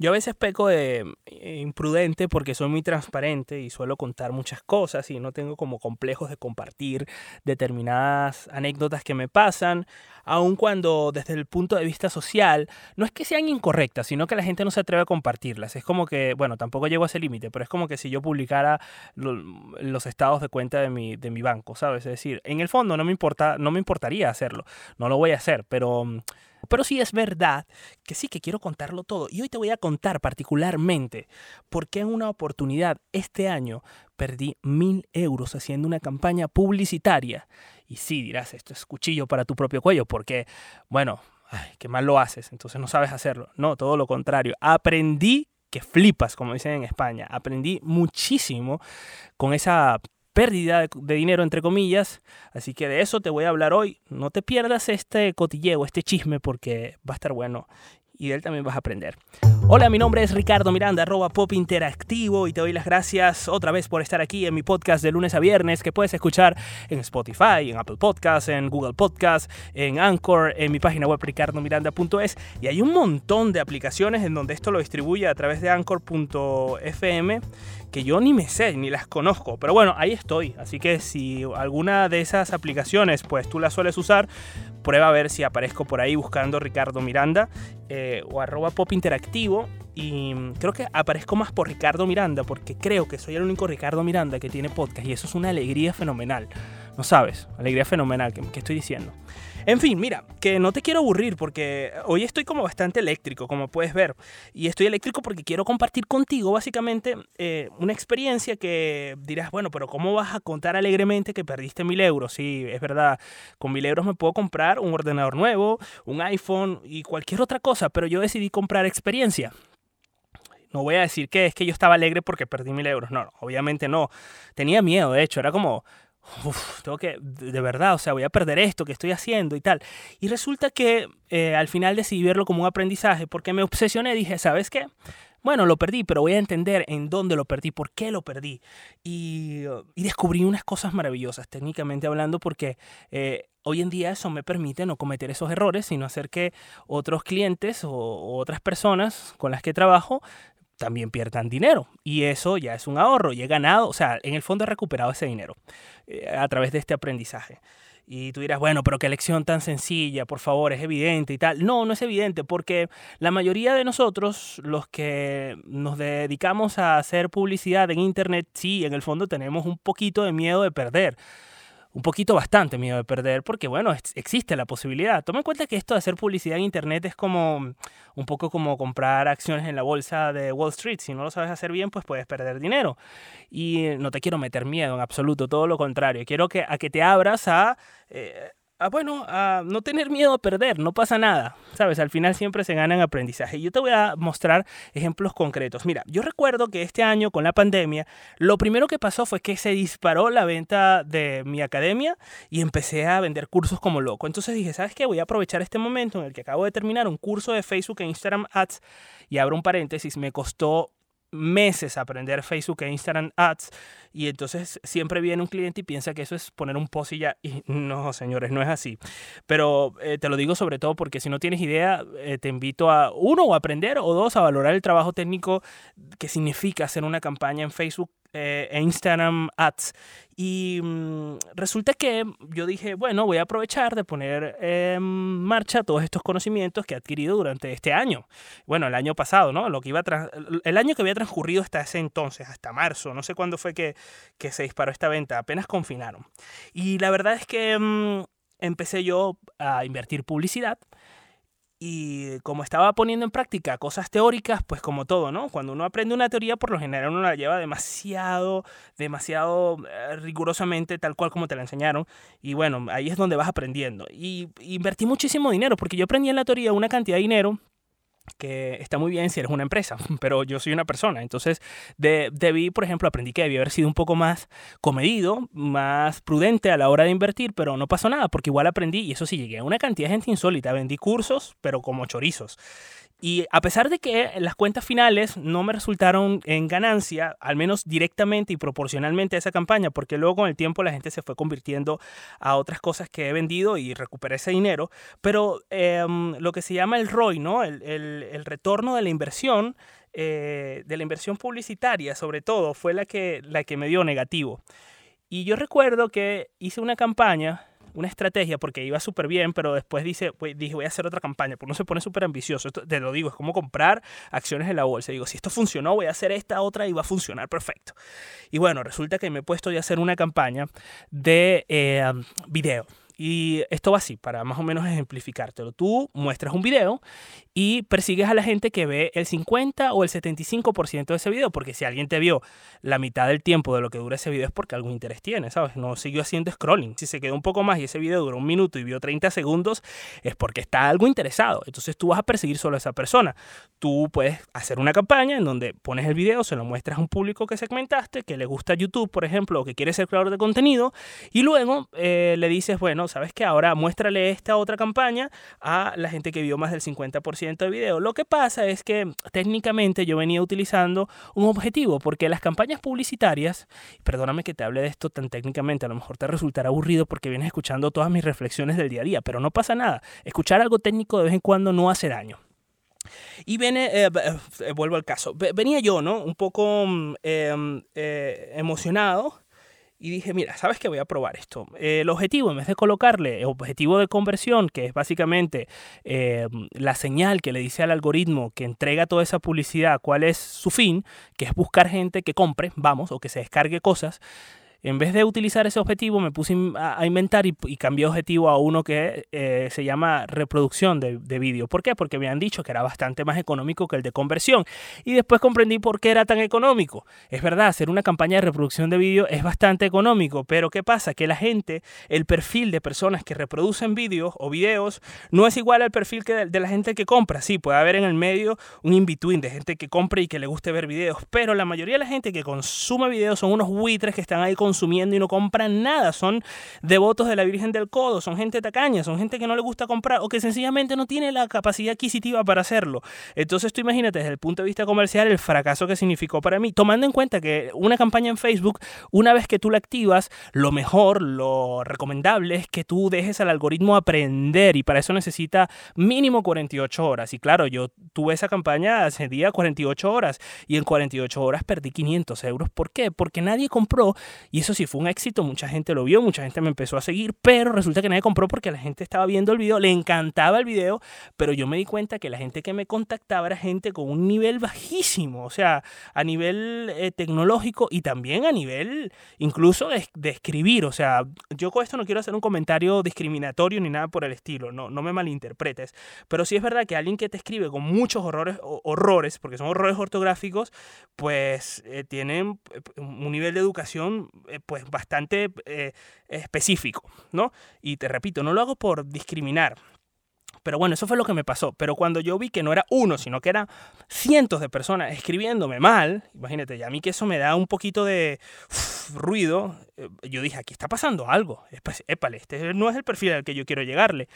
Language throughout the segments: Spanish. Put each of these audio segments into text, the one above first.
Yo a veces peco de eh, imprudente porque soy muy transparente y suelo contar muchas cosas y no tengo como complejos de compartir determinadas anécdotas que me pasan, aun cuando desde el punto de vista social no es que sean incorrectas, sino que la gente no se atreve a compartirlas. Es como que, bueno, tampoco llego a ese límite, pero es como que si yo publicara los estados de cuenta de mi, de mi banco, ¿sabes? Es decir, en el fondo no me, importa, no me importaría hacerlo, no lo voy a hacer, pero pero sí es verdad que sí que quiero contarlo todo. Y hoy te voy a contar particularmente por qué en una oportunidad este año perdí mil euros haciendo una campaña publicitaria. Y sí, dirás, esto es cuchillo para tu propio cuello, porque, bueno, ay, qué mal lo haces, entonces no sabes hacerlo. No, todo lo contrario. Aprendí que flipas, como dicen en España. Aprendí muchísimo con esa pérdida de, dinero, entre comillas. Así que de eso te voy a hablar hoy. No te pierdas este cotilleo, este chisme, porque va a estar bueno y de él también vas a aprender. Hola, mi nombre es Ricardo Miranda, arroba pop interactivo y te doy las gracias otra vez por estar aquí en mi podcast de lunes a viernes que puedes escuchar en Spotify, en Apple Podcasts, en Google Podcasts, en Anchor, en mi página web ricardomiranda.es y hay un montón de aplicaciones en donde esto lo distribuye a través de anchor.fm que yo ni me sé, ni las conozco. Pero bueno, ahí estoy. Así que si alguna de esas aplicaciones, pues tú las sueles usar, prueba a ver si aparezco por ahí buscando Ricardo Miranda eh, o arroba pop interactivo. Y creo que aparezco más por Ricardo Miranda, porque creo que soy el único Ricardo Miranda que tiene podcast. Y eso es una alegría fenomenal. No sabes, alegría fenomenal que, estoy diciendo. En fin, mira, que no te quiero aburrir porque hoy estoy como bastante eléctrico, como puedes ver. Y estoy eléctrico porque quiero compartir contigo básicamente eh, una experiencia que dirás, bueno, pero ¿cómo vas a contar alegremente que perdiste mil euros? Sí, es verdad, con mil euros me puedo comprar un ordenador nuevo, un iPhone y cualquier otra cosa, pero yo decidí comprar experiencia. No voy a decir que es que yo estaba alegre porque perdí mil euros. No, obviamente no. Tenía miedo, de hecho, era como, Uf, tengo que, de verdad, o sea, voy a perder esto que estoy haciendo y tal. Y resulta que eh, al final decidí verlo como un aprendizaje porque me obsesioné, dije, ¿sabes qué? Bueno, lo perdí, pero voy a entender en dónde lo perdí, por qué lo perdí. Y, y descubrí unas cosas maravillosas, técnicamente hablando, porque eh, hoy en día eso me permite no cometer esos errores, sino hacer que otros clientes o otras personas con las que trabajo también pierdan dinero. Y eso ya es un ahorro y he ganado, o sea, en el fondo he recuperado ese dinero eh, a través de este aprendizaje. Y tú dirás, bueno, pero qué lección tan sencilla, por favor, es evidente y tal. No, no es evidente porque la mayoría de nosotros, los que nos dedicamos a hacer publicidad en Internet, sí, en el fondo tenemos un poquito de miedo de perder un poquito bastante miedo de perder, porque bueno, existe la posibilidad. Toma en cuenta que esto de hacer publicidad en Internet es como un poco como comprar acciones en la bolsa de Wall Street. Si no lo sabes hacer bien, pues puedes perder dinero. Y no te quiero meter miedo en absoluto, todo lo contrario. Quiero que, a que te abras a... Eh, a, bueno, a no tener miedo a perder, no pasa nada, ¿sabes? Al final siempre se gana en aprendizaje. Yo te voy a mostrar ejemplos concretos. Mira, yo recuerdo que este año con la pandemia, lo primero que pasó fue que se disparó la venta de mi academia y empecé a vender cursos como loco. Entonces dije, ¿sabes qué? Voy a aprovechar este momento en el que acabo de terminar un curso de Facebook e Instagram Ads y abro un paréntesis, me costó meses aprender Facebook e Instagram Ads y entonces siempre viene un cliente y piensa que eso es poner un post y ya. Y no, señores, no es así. Pero eh, te lo digo sobre todo porque si no tienes idea, eh, te invito a, uno, a aprender o dos, a valorar el trabajo técnico que significa hacer una campaña en Facebook eh, e Instagram Ads. Y mm, resulta que yo dije, bueno, voy a aprovechar de poner en marcha todos estos conocimientos que he adquirido durante este año. Bueno, el año pasado, ¿no? Lo que iba el año que había transcurrido hasta ese entonces, hasta marzo. No sé cuándo fue que, que se disparó esta venta. Apenas confinaron. Y la verdad es que mm, empecé yo a invertir publicidad y como estaba poniendo en práctica cosas teóricas, pues como todo, ¿no? Cuando uno aprende una teoría, por lo general uno la lleva demasiado, demasiado eh, rigurosamente, tal cual como te la enseñaron. Y bueno, ahí es donde vas aprendiendo. Y invertí muchísimo dinero, porque yo aprendí en la teoría una cantidad de dinero que está muy bien si eres una empresa, pero yo soy una persona. Entonces, debí, por ejemplo, aprendí que debía haber sido un poco más comedido, más prudente a la hora de invertir, pero no pasó nada, porque igual aprendí, y eso sí, llegué a una cantidad de gente insólita. Vendí cursos, pero como chorizos. Y a pesar de que las cuentas finales no me resultaron en ganancia, al menos directamente y proporcionalmente a esa campaña, porque luego con el tiempo la gente se fue convirtiendo a otras cosas que he vendido y recuperé ese dinero, pero em, lo que se llama el ROI, ¿no? El, retorno de la inversión, eh, de la inversión publicitaria sobre todo, fue la que, la que me dio negativo. Y yo recuerdo que hice una campaña una estrategia porque iba súper bien, pero después dice, pues, dije, voy a hacer otra campaña, porque uno se pone súper ambicioso. Te lo digo, es como comprar acciones en la bolsa. Digo, si esto funcionó, voy a hacer esta otra y va a funcionar perfecto. Y bueno, resulta que me he puesto a hacer una campaña de eh, video. Y esto va así, para más o menos ejemplificártelo. Tú muestras un video y persigues a la gente que ve el 50 o el 75% de ese video, porque si alguien te vio la mitad del tiempo de lo que dura ese video es porque algún interés tiene, ¿sabes? No siguió haciendo scrolling. Si se quedó un poco más y ese video duró un minuto y vio 30 segundos, es porque está algo interesado. Entonces tú vas a perseguir solo a esa persona. Tú puedes hacer una campaña en donde pones el video, se lo muestras a un público que segmentaste, que le gusta YouTube, por ejemplo, o que quiere ser creador de contenido, y luego eh, le dices, bueno, ¿sabes qué? Ahora muéstrale esta otra campaña a la gente que vio más del 50% de video. Lo que pasa es que técnicamente yo venía utilizando un objetivo, porque las campañas publicitarias, perdóname que te hable de esto tan técnicamente, a lo mejor te resultará aburrido porque vienes escuchando todas mis reflexiones del día a día, pero no pasa nada. Escuchar algo técnico de vez en cuando no hace daño. Y viene, eh, eh, vuelvo al caso, venía yo, ¿no? Un poco mm, em, eh, emocionado y dije, mira, ¿sabes qué? Voy a probar esto. el objetivo, en vez de colocarle el objetivo de conversión, que es básicamente eh, la señal que le dice al algoritmo que entrega toda esa publicidad, cuál es su fin, que es buscar gente que compre, vamos, o que se descargue cosas, en vez de utilizar ese objetivo, me puse a inventar y, cambié objetivo a uno que eh, se llama reproducción de, de vídeo. ¿Por qué? Porque me han dicho que era bastante más económico que el de conversión. Y después comprendí por qué era tan económico. Es verdad, hacer una campaña de reproducción de vídeo es bastante económico, pero ¿qué pasa? Que la gente, el perfil de personas que reproducen vídeos o videos no es igual al perfil que de, la gente que compra. Sí, puede haber en el medio un in-between de gente que compra y que le guste ver videos, pero la mayoría de la gente que consume videos son unos buitres que están ahí con consumiendo y no compran nada. Son devotos de la Virgen del Codo, son gente tacaña, son gente que no le gusta comprar o que sencillamente no tiene la capacidad adquisitiva para hacerlo. Entonces tú imagínate desde el punto de vista comercial el fracaso que significó para mí, tomando en cuenta que una campaña en Facebook, una vez que tú la activas, lo mejor, lo recomendable es que tú dejes al algoritmo aprender y para eso necesita mínimo 48 horas. Y claro, yo tuve esa campaña hace día 48 horas y en 48 horas perdí 500 euros. ¿Por qué? Porque nadie compró y eso sí fue un éxito, mucha gente lo vio, mucha gente me empezó a seguir, pero resulta que nadie compró porque la gente estaba viendo el video, le encantaba el video, pero yo me di cuenta que la gente que me contactaba era gente con un nivel bajísimo, o sea, a nivel eh, tecnológico y también a nivel incluso de, escribir, o sea, yo con esto no quiero hacer un comentario discriminatorio ni nada por el estilo, no, no me malinterpretes, pero sí es verdad que alguien que te escribe con muchos horrores, horrores porque son horrores ortográficos, pues eh, tienen eh, un nivel de educación pues bastante eh, específico, ¿no? Y te repito, no lo hago por discriminar, pero bueno, eso fue lo que me pasó. Pero cuando yo vi que no era uno, sino que eran cientos de personas escribiéndome mal, imagínate, ya a mí que eso me da un poquito de ruido, eh, yo dije, aquí está pasando algo. Épale, este no es el perfil al que yo quiero llegarle.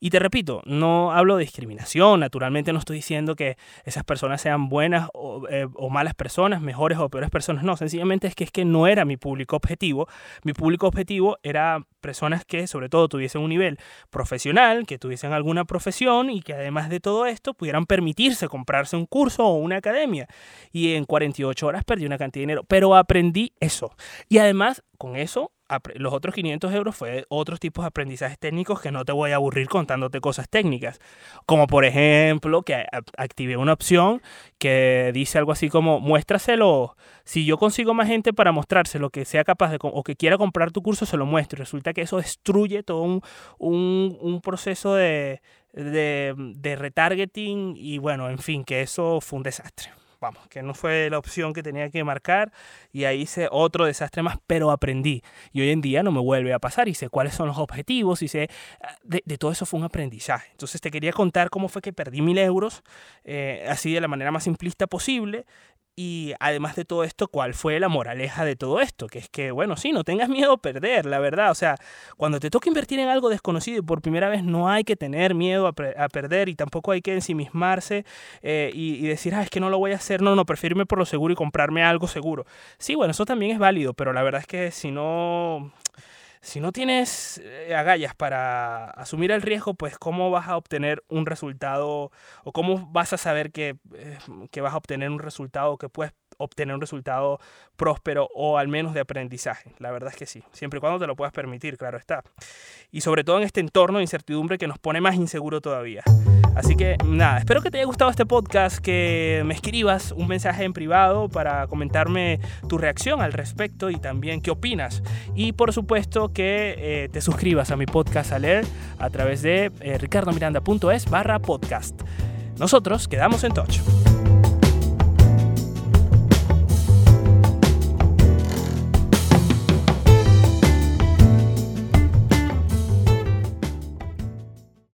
Y te repito, no hablo de discriminación, naturalmente no estoy diciendo que esas personas sean buenas o, eh, o malas personas, mejores o peores personas, no, sencillamente es que es que no era mi público objetivo. Mi público objetivo era personas que sobre todo tuviesen un nivel profesional, que tuviesen alguna profesión y que además de todo esto pudieran permitirse comprarse un curso o una academia. Y en 48 horas perdí una cantidad de dinero, pero aprendí eso. Y además con eso los otros 500 euros fue otros tipos de aprendizajes técnicos que no te voy a aburrir contándote cosas técnicas. Como por ejemplo que activé una opción que dice algo así como muéstraselo. Si yo consigo más gente para mostrárselo que sea capaz de o que quiera comprar tu curso, se lo muestro. Y resulta que eso destruye todo un, un, un proceso de, de, de retargeting y bueno, en fin, que eso fue un desastre vamos, que no fue la opción que tenía que marcar y ahí hice otro desastre más, pero aprendí. Y hoy en día no me vuelve a pasar y sé cuáles son los objetivos y sé, ah, de, todo eso fue un aprendizaje. Entonces te quería contar cómo fue que perdí mil euros, eh, así de la manera más simplista posible Y además de todo esto, ¿cuál fue la moraleja de todo esto? Que es que, bueno, sí, no tengas miedo a perder, la verdad. O sea, cuando te toca invertir en algo desconocido y por primera vez no hay que tener miedo a, perder y tampoco hay que ensimismarse eh, y, decir, ah, es que no lo voy a hacer. No, no, prefiero irme por lo seguro y comprarme algo seguro. Sí, bueno, eso también es válido, pero la verdad es que si no si no tienes eh, agallas para asumir el riesgo, pues cómo vas a obtener un resultado o cómo vas a saber que, eh, que vas a obtener un resultado que puedes obtener un resultado próspero o al menos de aprendizaje. La verdad es que sí, siempre y cuando te lo puedas permitir, claro está. Y sobre todo en este entorno de incertidumbre que nos pone más inseguro todavía. Así que nada, espero que te haya gustado este podcast, que me escribas un mensaje en privado para comentarme tu reacción al respecto y también qué opinas. Y por supuesto que eh, te suscribas a mi podcast a leer a través de eh, ricardomiranda.es barra podcast. Nosotros quedamos en touch.